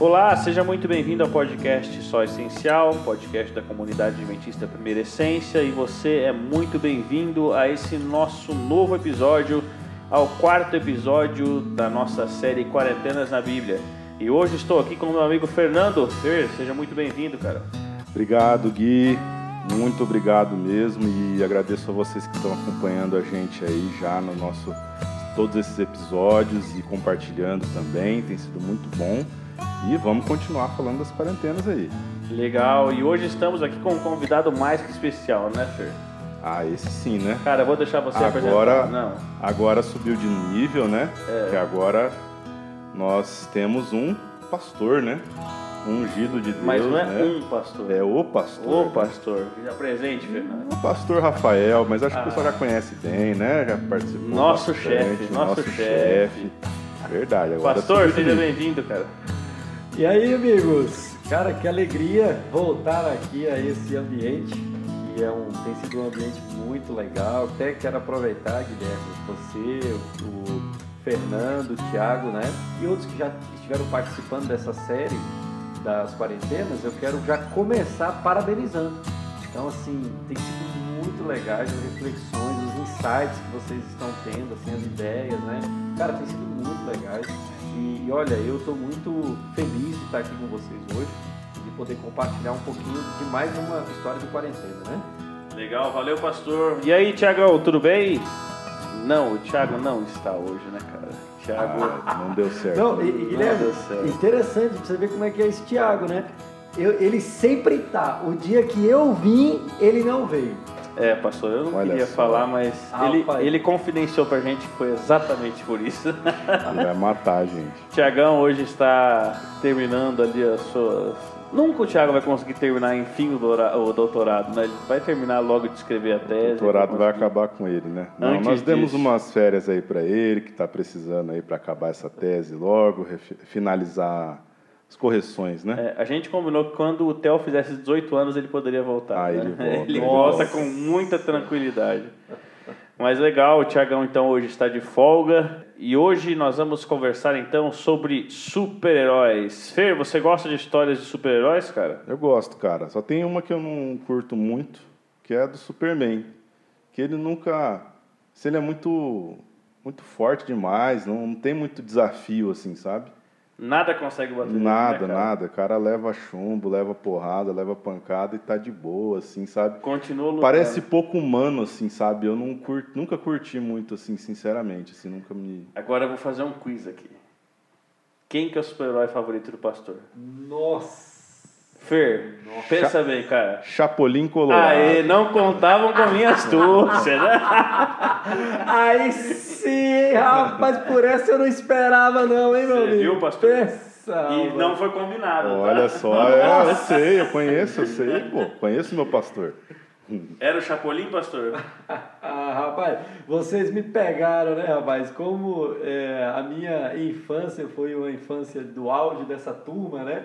Olá, seja muito bem-vindo ao podcast Só Essencial, podcast da comunidade adventista Primeira Essência, e você é muito bem-vindo a esse nosso novo episódio, ao quarto episódio da nossa série Quarentenas na Bíblia. E hoje estou aqui com o meu amigo Fernando. Fer, seja muito bem-vindo, cara. Obrigado, Gui. Muito obrigado mesmo e agradeço a vocês que estão acompanhando a gente aí já no nosso todos esses episódios e compartilhando também, tem sido muito bom. E vamos continuar falando das quarentenas aí. Legal, e hoje estamos aqui com um convidado mais que especial, né, Fer? Ah, esse sim, né? Cara, eu vou deixar você agora, apresentar. Não. Agora subiu de nível, né? É. Que agora nós temos um pastor, né? Um ungido de Deus, Mas não é né? um pastor. É o pastor. O pastor. Já presente, Fernando. O pastor Rafael, mas acho que Ah. o pessoal já conhece bem, né? Já participou Nosso bastante, chefe, nosso chefe. chefe. Verdade, agora Pastor, seja bem-vindo, cara. E aí, amigos? Cara, que alegria voltar aqui a esse ambiente, que é um, tem sido um ambiente muito legal. Até quero aproveitar, Guilherme, você, o Fernando, o Thiago, né? E outros que já estiveram participando dessa série das quarentenas, eu quero já começar parabenizando. Então, assim, tem sido muito legais as reflexões, os insights que vocês estão tendo, assim, as ideias, né? Cara, tem sido muito legais. E, olha, eu estou muito feliz de estar aqui com vocês hoje e de poder compartilhar um pouquinho de mais uma história de quarentena, né? Legal, valeu, pastor. E aí, Tiagão, tudo bem? Não, o Thiago não está hoje, né, cara? Thiago. Ah, não deu certo. Não, e, Guilherme, deu certo. interessante pra você ver como é que é esse Thiago, né? Eu- ele sempre tá. O dia que eu vim, ele não veio. É, pastor, eu não Olha queria só. falar, mas Ah, ele, pai. ele confidenciou pra gente que foi exatamente por isso. Ele vai matar a gente. Tiagão hoje está terminando ali as suas. Nunca o Thiago vai conseguir terminar, enfim, o, o doutorado, né? Ele vai terminar logo de escrever a O tese. doutorado vai conseguir- acabar com ele, né? Não, Antes nós demos disso. umas férias aí pra ele, que tá precisando aí pra acabar essa tese logo, finalizar as correções, né? É, a gente combinou que quando o Theo fizesse 18 anos ele poderia voltar. Ah, né? ele volta. Ele volta com muita tranquilidade. Mas legal, o Tiagão então hoje está de folga. E hoje nós vamos conversar então sobre super-heróis. Fer, você gosta de histórias de super-heróis, cara? Eu gosto, cara. Só tem uma que eu não curto muito, que é a do Superman. Que ele nunca. Se ele é muito. Muito forte demais, não, não tem muito desafio, assim, sabe? Nada consegue bater nele, Nada, né, cara? nada. O cara leva chumbo, leva porrada, leva pancada e tá de boa, assim, sabe? Continua lutando. Parece pouco humano, assim, sabe? Eu não curto, nunca curti muito, assim, sinceramente, assim, nunca me... Agora eu vou fazer um quiz aqui. Quem que é o super-herói favorito do pastor? Nossa! Fer, pensa bem, cara. Chapolin Colorado. Aê, não contavam com a minha astúcia, né? Aí sim, rapaz, por essa eu não esperava não, hein, meu Você amigo? viu, pastor? Pensa, E rapaz. não foi combinado, tá? Olha só, é, eu sei, eu conheço, eu sei, pô, conheço meu pastor. Era o Chapolin, pastor? Ah, rapaz, vocês me pegaram, né, rapaz? Como é, a minha infância foi uma infância do auge dessa turma, né?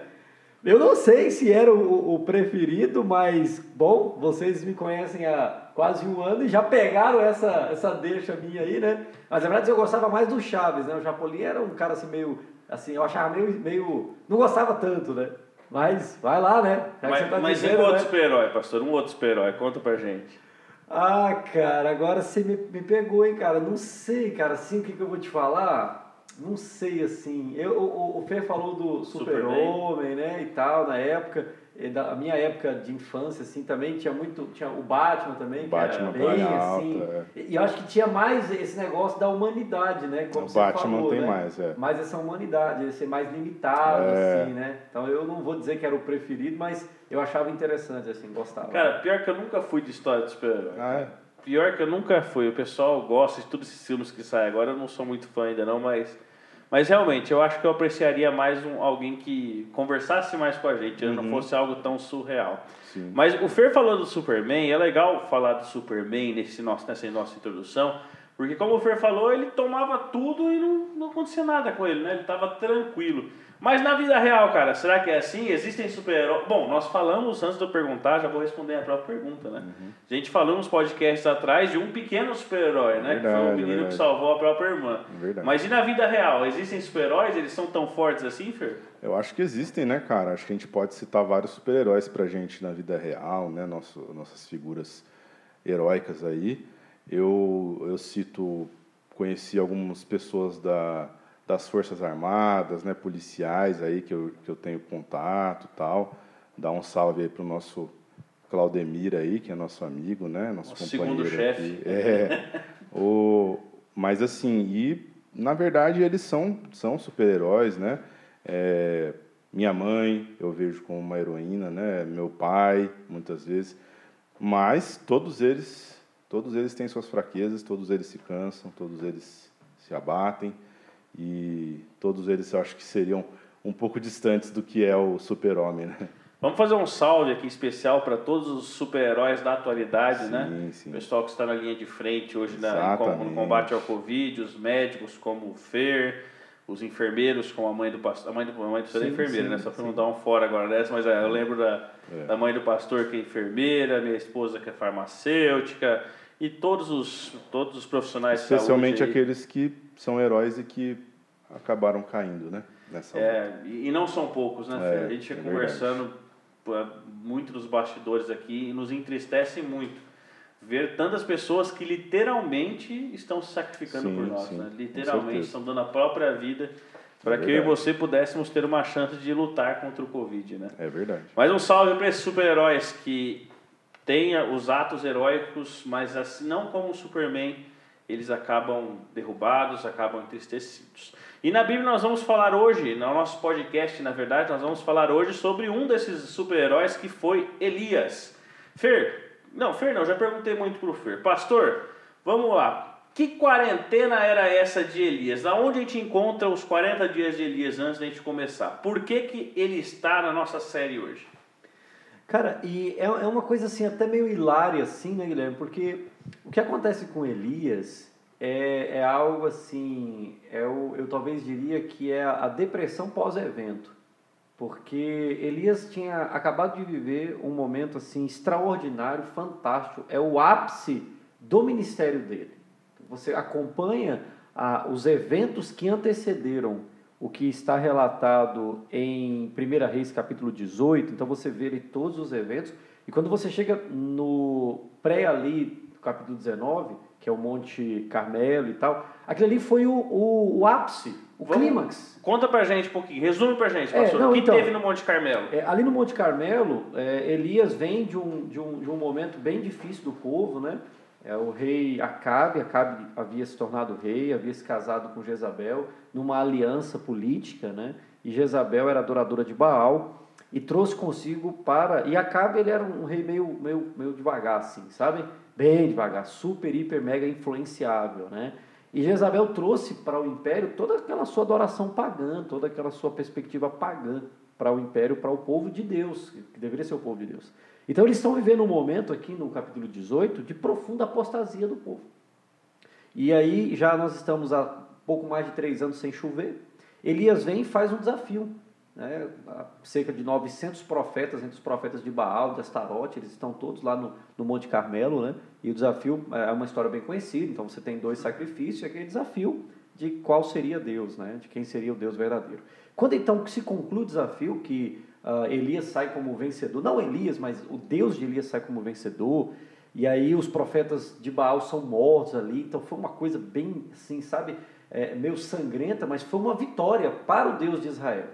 Eu não sei se era o, o preferido, mas, bom, vocês me conhecem há quase um ano e já pegaram essa, essa deixa minha aí, né? Mas, na verdade, eu gostava mais do Chaves, né? O Chapolin era um cara, assim, meio... Assim, eu achava meio... meio não gostava tanto, né? Mas, vai lá, né? Já Mas, tá mas e dizendo, um outro né? super-herói, pastor? Um outro super-herói, conta pra gente. Ah, cara, agora você me, me pegou, hein, cara. Não sei, cara, assim, o que, que eu vou te falar? Não sei, assim. Eu, o, o Fê falou do Super-Homem, né, e tal, na época. E da a minha época de infância, assim, também tinha muito... Tinha o Batman também, Batman que era bem, Planalto, assim... é. E e eu acho que tinha mais esse negócio da humanidade, né, como O você Batman falou, tem né? mais, é. Mais essa humanidade, ser mais limitado, É. assim, né? Então, eu não vou dizer que era o preferido, mas eu achava interessante, assim, gostava. Cara, pior que eu nunca fui de história de super-herói. Ah, é? Pior que eu nunca fui. O pessoal gosta de todos esses filmes que saem agora. Eu não sou muito fã ainda não, mas... Mas realmente, eu acho que eu apreciaria mais um, alguém que conversasse mais com a gente, não fosse algo tão surreal. Sim. Mas o Fer falou do Superman, é legal falar do Superman nesse nosso, nessa nossa introdução, porque como o Fer falou, ele tomava tudo e não, não acontecia nada com ele, né? Ele estava tranquilo. Mas na vida real, cara, será que é assim? Existem super-heróis? Bom, nós falamos, antes de eu perguntar, já vou responder a própria pergunta, né? Uhum. A gente falou nos podcasts atrás de um pequeno super-herói, né? que foi o Verdade, menino que verdade. salvou a própria irmã. Verdade. Mas e na vida real? Existem super-heróis? Eles são tão fortes assim, Fer? Eu acho que existem, né, cara? Acho que a gente pode citar vários super-heróis pra gente na vida real, né? Nosso, nossas figuras heróicas aí. Eu, eu cito, conheci algumas pessoas da, das Forças Armadas, né? Policiais aí que eu, que eu tenho contato tal. Dar um salve aí pro nosso Claudemir aí, que é nosso amigo, né? Nosso, Nosso companheiro segundo chefe. É. o, mas assim, e na verdade eles são, são super-heróis, né? É, minha mãe eu vejo como uma heroína, né? Meu pai, muitas vezes. Mas todos eles, todos eles têm suas fraquezas, todos eles se cansam, todos eles se abatem e todos eles eu acho que seriam um pouco distantes do que é o super-homem, né? Vamos fazer um salve aqui especial para todos os super-heróis da atualidade, né? Sim, sim. O pessoal que está na linha de frente hoje na, no combate ao Covid, os médicos como o Fer, os enfermeiros como a mãe do pastor. A mãe do, a mãe do pastor é Sim, enfermeira, sim, né? Só para não sim. dar um fora agora dessa, mas é, eu lembro da, É. da mãe do pastor que é enfermeira, minha esposa que é farmacêutica e todos os, todos os profissionais Especialmente aí. aqueles que são heróis e que acabaram caindo, né? Nessa. É, e e não são poucos, né, É? A gente fica é conversando pô, muito nos bastidores aqui e nos entristece muito ver tantas pessoas que literalmente estão se sacrificando Sim, por nós, sim, né? Literalmente estão dando a própria vida para É que eu e verdade. você pudéssemos ter uma chance de lutar contra o Covid, né? É verdade. Mas um salve para esses super-heróis que têm os atos heróicos, mas assim, não como o Superman, eles acabam derrubados, acabam entristecidos. E na Bíblia nós vamos falar hoje, no nosso podcast, na verdade, nós vamos falar hoje sobre um desses super-heróis que foi Elias. Fer, não, Fer não, já perguntei muito pro Fer. Pastor, vamos lá. Que quarentena era essa de Elias? Da onde a gente encontra os 40 dias de Elias antes da gente começar? Por que, que ele está na nossa série hoje? Cara, e é, é uma coisa assim, até meio hilária, assim, né, Guilherme? Porque o que acontece com Elias é, é algo assim, é o, eu talvez diria que é a depressão pós-evento. Porque Elias tinha acabado de viver um momento assim extraordinário, fantástico. É o ápice do ministério dele. Você acompanha ah, os eventos que antecederam o que está relatado em 1 Reis capítulo 18, então você vê ali todos os eventos, e quando você chega no pré ali, capítulo 19, que é o Monte Carmelo e tal, aquilo ali foi o, o, o ápice, o Vamos- clímax. Conta pra gente um pouquinho, resume pra gente, É, pastor. não, o que então- teve no Monte Carmelo? É, ali no Monte Carmelo, é, Elias vem de um, de, um, de um momento bem difícil do povo, né? É, o rei Acabe, Acabe havia se tornado rei, havia se casado com Jezabel numa aliança política, né? E Jezabel era adoradora de Baal e trouxe consigo para... E Acabe, ele era um rei meio, meio, meio devagar, assim, sabe? Bem devagar, super, hiper, mega influenciável, né? E Jezabel trouxe para o império toda aquela sua adoração pagã, toda aquela sua perspectiva pagã para o império, para o povo de Deus, que deveria ser o povo de Deus. Então eles estão vivendo um momento aqui no capítulo 18 de profunda apostasia do povo. E aí já nós estamos há pouco mais de três anos sem chover. Elias vem e faz um desafio. Né? Cerca de 900 profetas, entre os profetas de Baal, de Astarote, eles estão todos lá no, no Monte Carmelo. Né? E o desafio é uma história bem conhecida. Então você tem dois sacrifícios e aquele desafio de qual seria Deus, né? de quem seria o Deus verdadeiro. Quando então se conclui o desafio, que ah, Elias sai como vencedor, não Elias, mas o Deus de Elias sai como vencedor, e aí os profetas de Baal são mortos ali, então foi uma coisa bem assim, sabe, é, meio sangrenta, mas foi uma vitória para o Deus de Israel.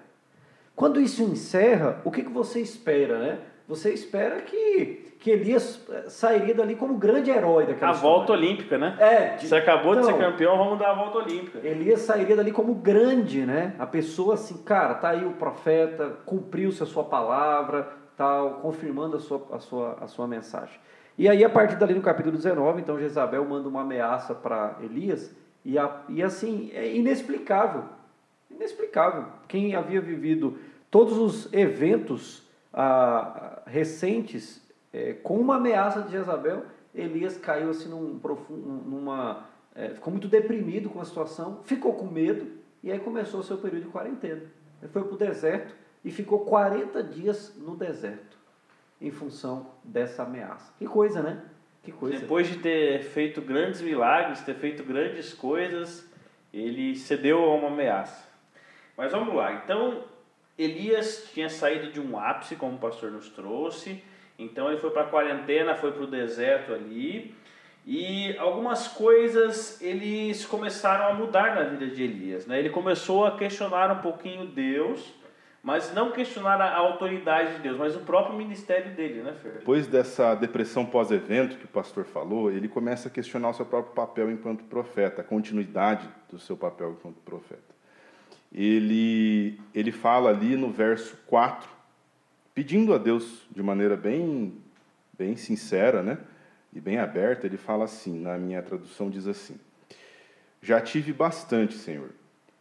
Quando isso encerra, o que, que você espera, né? Você espera que, que Elias eh, sairia dali como grande herói daquela A história. volta olímpica, né? É, de- Você acabou de ser Então, campeão, vamos dar a volta olímpica. Elias sairia dali como grande, né? A pessoa assim, cara, tá aí o profeta, cumpriu-se a sua palavra, tal, confirmando a sua, a sua, a sua mensagem. E aí, a partir dali no capítulo 19, então Jezabel manda uma ameaça para Elias, e, a, e assim, é inexplicável. Inexplicável. Quem havia vivido todos os eventos recentes eh, com uma ameaça de Jezabel, Elias caiu assim num profundo, numa, eh, ficou muito deprimido com a situação, ficou com medo e aí começou o seu período de quarentena. Ele foi para o deserto e ficou 40 dias no deserto em função dessa ameaça. Que coisa, né? Que coisa. Depois de ter feito grandes milagres, ter feito grandes coisas, ele cedeu a uma ameaça. Mas vamos lá. Então, Elias tinha saído de um ápice, como o pastor nos trouxe. Então, ele foi para a quarentena, foi para o deserto ali. E algumas coisas eles começaram a mudar na vida de Elias. Né? Ele começou a questionar um pouquinho Deus, mas não questionar a autoridade de Deus, mas o próprio ministério dele, né, Fer? Depois dessa depressão pós-evento que o pastor falou, ele começa a questionar o seu próprio papel enquanto profeta, a continuidade do seu papel enquanto profeta. Ele, ele fala ali no verso 4, pedindo a Deus de maneira bem, bem sincera, né? e bem aberta, ele fala assim, na minha tradução diz assim: Já tive bastante, Senhor.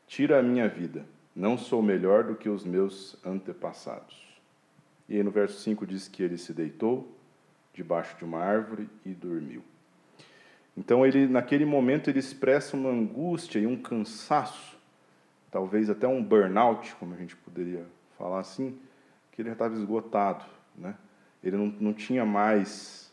Tira a minha vida. Não sou melhor do que os meus antepassados. E aí no verso 5 diz que ele se deitou debaixo de uma árvore e dormiu. Então ele naquele momento ele expressa uma angústia e um cansaço, talvez até um burnout, como a gente poderia falar assim, que ele já estava esgotado, né? Ele não, não tinha mais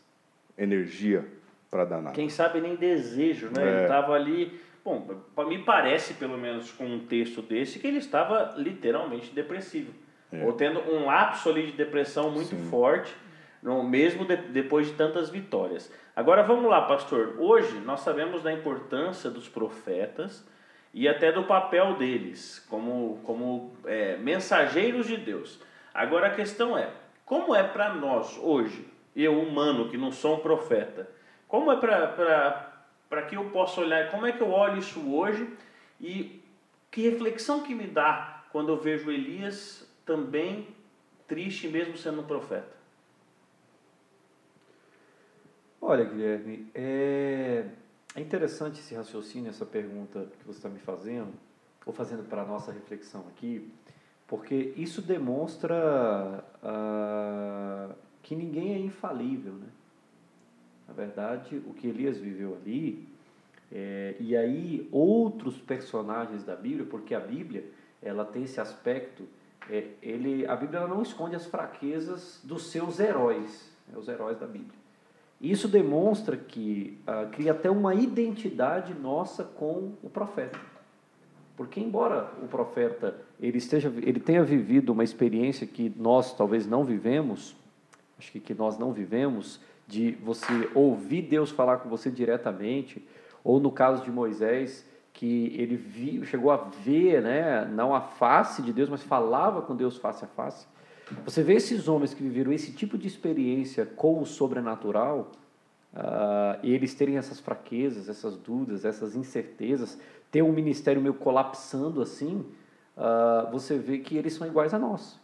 energia para danar. Quem sabe nem desejo, né? É. Ele estava ali. Bom, me parece, pelo menos com um texto desse, que ele estava literalmente depressivo. É. Ou tendo um lapso ali de depressão muito Sim. forte, mesmo de, depois de tantas vitórias. Agora vamos lá, pastor. Hoje nós sabemos da importância dos profetas e até do papel deles como, como é, mensageiros de Deus. Agora a questão é: como é para nós hoje eu humano, que não sou um profeta, como é para que eu possa olhar, como é que eu olho isso hoje e que reflexão que me dá quando eu vejo Elias também triste mesmo sendo um profeta? Olha, Guilherme, é, é interessante esse raciocínio, essa pergunta que você está me fazendo, ou fazendo para a nossa reflexão aqui, porque isso demonstra uh, que ninguém é infalível, né? Na verdade, o que Elias viveu ali, é, e aí outros personagens da Bíblia, porque a Bíblia ela tem esse aspecto, é, ele, a Bíblia não esconde as fraquezas dos seus heróis, é, os heróis da Bíblia. Isso demonstra que ah, cria até uma identidade nossa com o profeta. Porque embora o profeta ele esteja ele tenha vivido uma experiência que nós talvez não vivemos, acho que, que nós não vivemos, de você ouvir Deus falar com você diretamente, ou no caso de Moisés, que ele viu, chegou a ver, né, não a face de Deus, mas falava com Deus face a face. Você vê esses homens que viveram esse tipo de experiência com o sobrenatural, uh, e eles terem essas fraquezas, essas dúvidas, essas incertezas, ter um ministério meio colapsando assim, uh, você vê que eles são iguais a nós.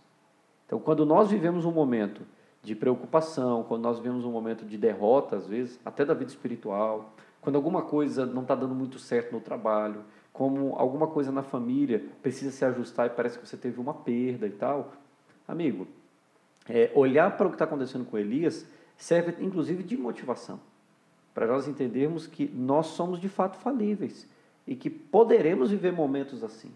Então, quando nós vivemos um momento de preocupação, quando nós vemos um momento de derrota, às vezes, até da vida espiritual, quando alguma coisa não está dando muito certo no trabalho, como alguma coisa na família precisa se ajustar e parece que você teve uma perda e tal. Amigo, é, olhar para o que está acontecendo com Elias serve inclusive de motivação, para nós entendermos que nós somos de fato falíveis e que poderemos viver momentos assim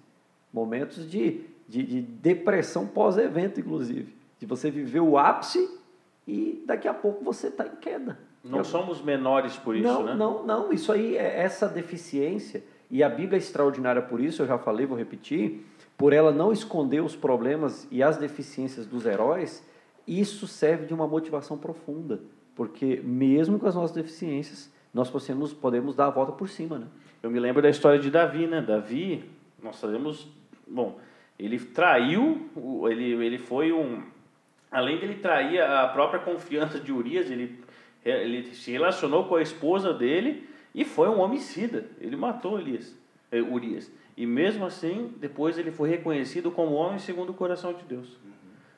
momentos de, de, de depressão pós-evento, inclusive, de você viver o ápice e daqui a pouco você está em queda. Não somos menores por isso, não, né? Não, não, isso aí é essa deficiência, e a Bíblia é extraordinária por isso, eu já falei, vou repetir, por ela não esconder os problemas e as deficiências dos heróis, isso serve de uma motivação profunda, porque mesmo com as nossas deficiências, nós podemos, podemos dar a volta por cima, né? Eu me lembro da história de Davi, né? Davi, nós sabemos, bom, ele traiu, ele, ele foi um além dele trair a própria confiança de Urias, ele, ele se relacionou com a esposa dele e foi um homicida. Ele matou Elias, eh, Urias. E mesmo assim, depois ele foi reconhecido como homem segundo o coração de Deus. Uhum.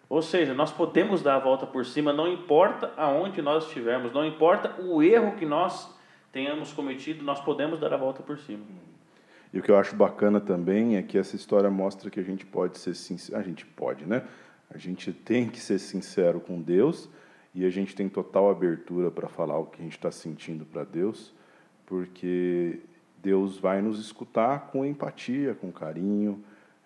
Ou seja, nós podemos dar a volta por cima, não importa aonde nós estivermos, não importa o erro que nós tenhamos cometido, nós podemos dar a volta por cima. E o que eu acho bacana também é que essa história mostra que a gente pode ser sincero, a gente pode, né? A gente tem que ser sincero com Deus e a gente tem total abertura para falar o que a gente está sentindo para Deus, porque Deus vai nos escutar com empatia, com carinho,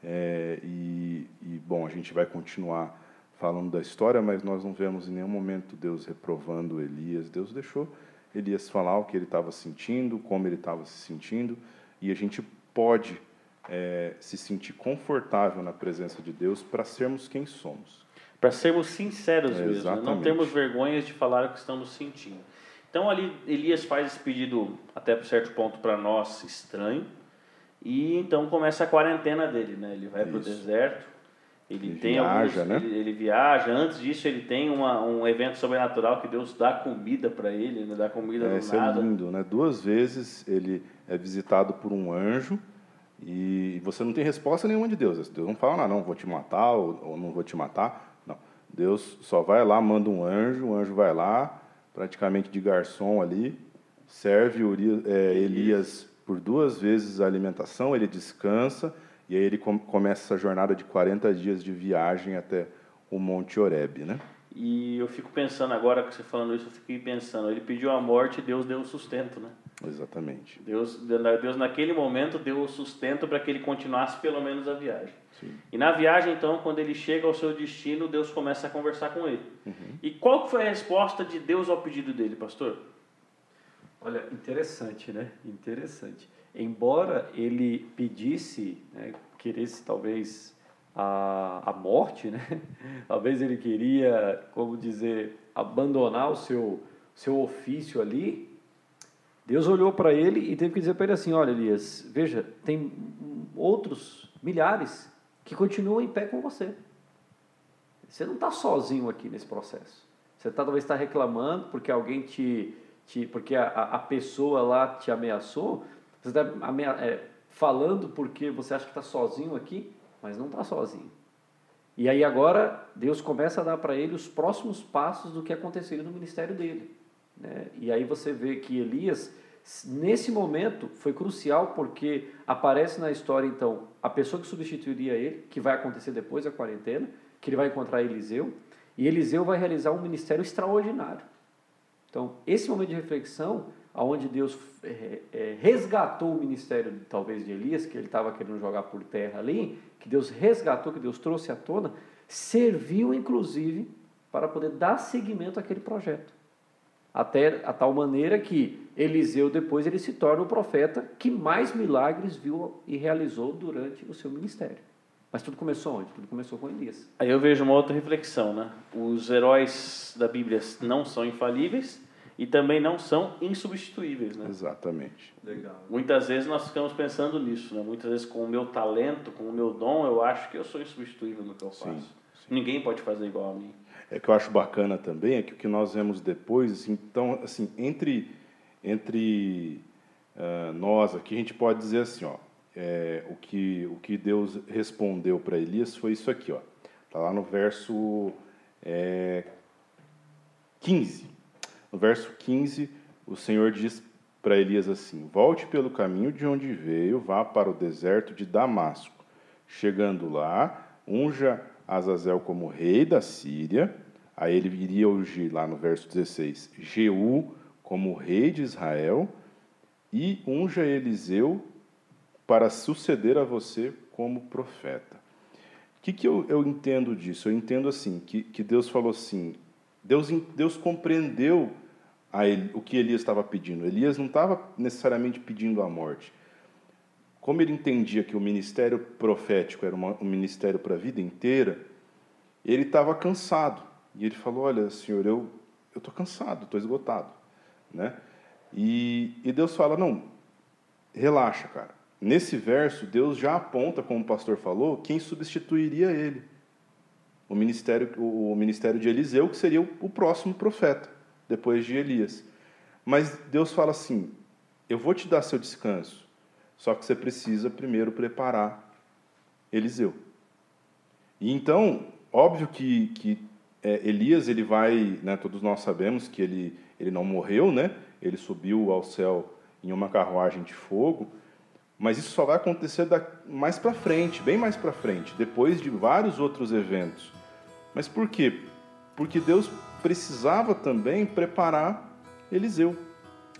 É, e, e, bom, a gente vai continuar falando da história, mas nós não vemos em nenhum momento Deus reprovando Elias. Deus deixou Elias falar o que ele estava sentindo, como ele estava se sentindo, e a gente pode é, se sentir confortável na presença de Deus para sermos quem somos. Para sermos sinceros é, mesmo, né? não termos vergonhas de falar o que estamos sentindo. Então ali Elias faz esse pedido até certo ponto para nós estranho, e então começa a quarentena dele, né? Ele vai para o deserto, ele, ele tem viaja, alguns, né? Ele, ele, viaja. Antes disso, ele tem uma, um evento sobrenatural que Deus dá comida para ele, né? dá comida é, do nada. é lindo, né? Duas vezes ele é visitado por um anjo e você não tem resposta nenhuma de Deus. Deus não fala, não, vou te matar ou, ou não vou te matar. Não. Deus só vai lá, manda um anjo, o anjo vai lá, praticamente de garçom ali, serve é, Elias por duas vezes a alimentação, ele descansa e aí ele começa essa jornada de 40 dias de viagem até o Monte Oreb, né? E eu fico pensando agora que você falando isso, eu fiquei pensando, ele pediu a morte, Deus deu o sustento, né? Exatamente. Deus, Deus naquele momento deu o sustento para que ele continuasse pelo menos a viagem. Sim. E na viagem, então, quando ele chega ao seu destino, Deus começa a conversar com ele. Uhum. E qual foi a resposta de Deus ao pedido dele, pastor? Olha, interessante, né? Interessante embora ele pedisse, né, queresse talvez a, a morte, né? talvez ele queria, como dizer, abandonar o seu, seu ofício ali, Deus olhou para ele e teve que dizer para ele assim: Olha, Elias, veja, tem outros milhares que continuam em pé com você. Você não está sozinho aqui nesse processo. Você tá, talvez está reclamando porque alguém te, te porque a, a pessoa lá te ameaçou, você está é, falando porque você acha que está sozinho aqui, mas não está sozinho. E aí agora Deus começa a dar para ele os próximos passos do que aconteceria no ministério dele. Né? E aí você vê que Elias, nesse momento, foi crucial porque aparece na história então a pessoa que substituiria ele, que vai acontecer depois da quarentena, que ele vai encontrar Eliseu, e Eliseu vai realizar um ministério extraordinário. Então, esse momento de reflexão aonde Deus é, é, resgatou o ministério, talvez, de Elias, que ele estava querendo jogar por terra ali, que Deus resgatou, que Deus trouxe à tona, serviu, inclusive, para poder dar seguimento àquele projeto. Até a tal maneira que Eliseu, depois, ele se torna o profeta que mais milagres viu e realizou durante o seu ministério. Mas tudo começou onde? Tudo começou com Elias. Aí eu vejo uma outra reflexão, né? Os heróis da Bíblia não são infalíveis, e também não são insubstituíveis, né? Exatamente. Legal. Muitas vezes nós ficamos pensando nisso, né? Muitas vezes com o meu talento, com o meu dom, eu acho que eu sou insubstituível no que eu faço. Sim, sim. Ninguém pode fazer igual a mim. É que eu acho bacana também é que o que nós vemos depois, assim, então, assim, entre entre uh, nós aqui a gente pode dizer assim, ó, é, o que o que Deus respondeu para Elias foi isso aqui, ó. Tá lá no verso é, 15. No verso 15, o Senhor diz para Elias assim: Volte pelo caminho de onde veio, vá para o deserto de Damasco. Chegando lá, unja Azazel como rei da Síria. Aí ele iria ungir, lá no verso 16, Jeú como rei de Israel. E unja Eliseu para suceder a você como profeta. O que, que eu, eu entendo disso? Eu entendo assim, que, que Deus falou assim, Deus, Deus compreendeu ele, o que Elias estava pedindo. Elias não estava necessariamente pedindo a morte. Como ele entendia que o ministério profético era uma, um ministério para a vida inteira, ele estava cansado. E ele falou: Olha, Senhor, eu estou cansado, estou esgotado. Né? E, e Deus fala: Não, relaxa, cara. Nesse verso, Deus já aponta, como o pastor falou, quem substituiria ele. O ministério, o ministério de Eliseu, que seria o, próximo profeta depois de Elias. Mas Deus fala assim: eu vou te dar seu descanso, só que você precisa primeiro preparar Eliseu. E então, óbvio que, que é, Elias, ele vai, né, todos nós sabemos que ele, ele não morreu, né? ele subiu ao céu em uma carruagem de fogo, mas isso só vai acontecer da, mais para frente, bem mais para frente, depois de vários outros eventos. Mas por quê? Porque Deus precisava também preparar Eliseu.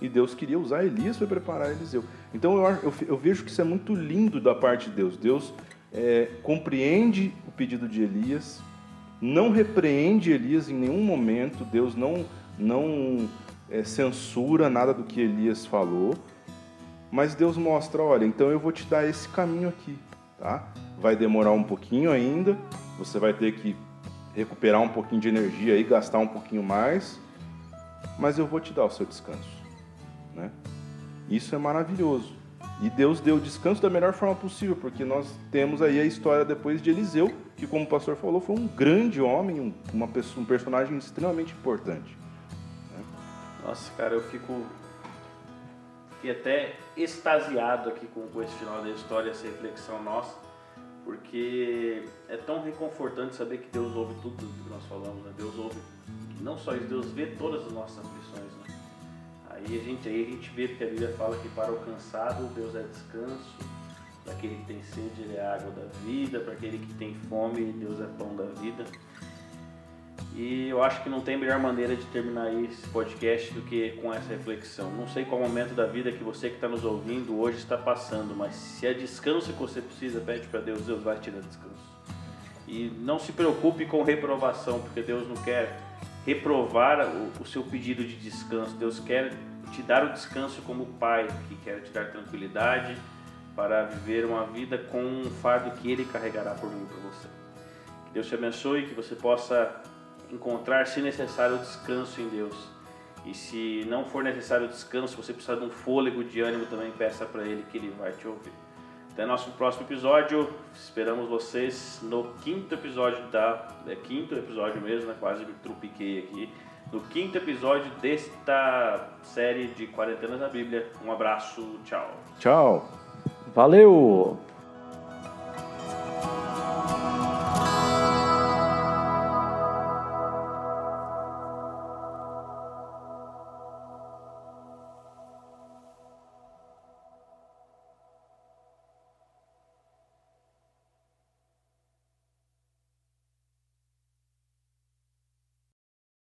E Deus queria usar Elias para preparar Eliseu. Então eu, eu, eu, vejo que isso é muito lindo da parte de Deus. Deus é, compreende o pedido de Elias, não repreende Elias em nenhum momento, Deus não, não é, censura nada do que Elias falou, mas Deus mostra, olha, então eu vou te dar esse caminho aqui, tá? Vai demorar um pouquinho ainda, você vai ter que recuperar um pouquinho de energia e gastar um pouquinho mais, mas eu vou te dar o seu descanso, né? Isso é maravilhoso. E Deus deu descanso da melhor forma possível, porque nós temos aí a história depois de Eliseu, que como o pastor falou, foi um grande homem, um, uma pessoa, um personagem extremamente importante. Né? Nossa, cara, eu fico, fiquei até extasiado aqui com, com esse final da história, essa reflexão nossa, porque é tão reconfortante saber que Deus ouve tudo que nós falamos, né? Deus ouve, não só isso, Deus vê todas as nossas aflições, né? Aí a gente, aí a gente vê que a Bíblia fala que para o cansado Deus é descanso, para aquele que tem sede Ele é água da vida, para aquele que tem fome Deus é pão da vida. E eu acho que não tem melhor maneira de terminar esse podcast do que com essa reflexão. Não sei qual momento da vida que você que está nos ouvindo hoje está passando, mas se é descanso que você precisa, pede para Deus, Deus vai te dar descanso. E não se preocupe com reprovação, porque Deus não quer reprovar o, o seu pedido de descanso. Deus quer te dar o descanso como pai que quer te dar tranquilidade para viver uma vida com um fardo que Ele carregará por mim e por você. Que Deus te abençoe, que você possa encontrar, se necessário, descanso em Deus. E se não for necessário descanso, você precisar de um fôlego de ânimo também, peça para Ele que Ele vai te ouvir. Até nosso próximo episódio. Esperamos vocês no quinto episódio da. É quinto episódio mesmo, né? Quase me trupiquei aqui. No quinto episódio desta série de Quarentenas da Bíblia. Um abraço, tchau. Tchau. Valeu!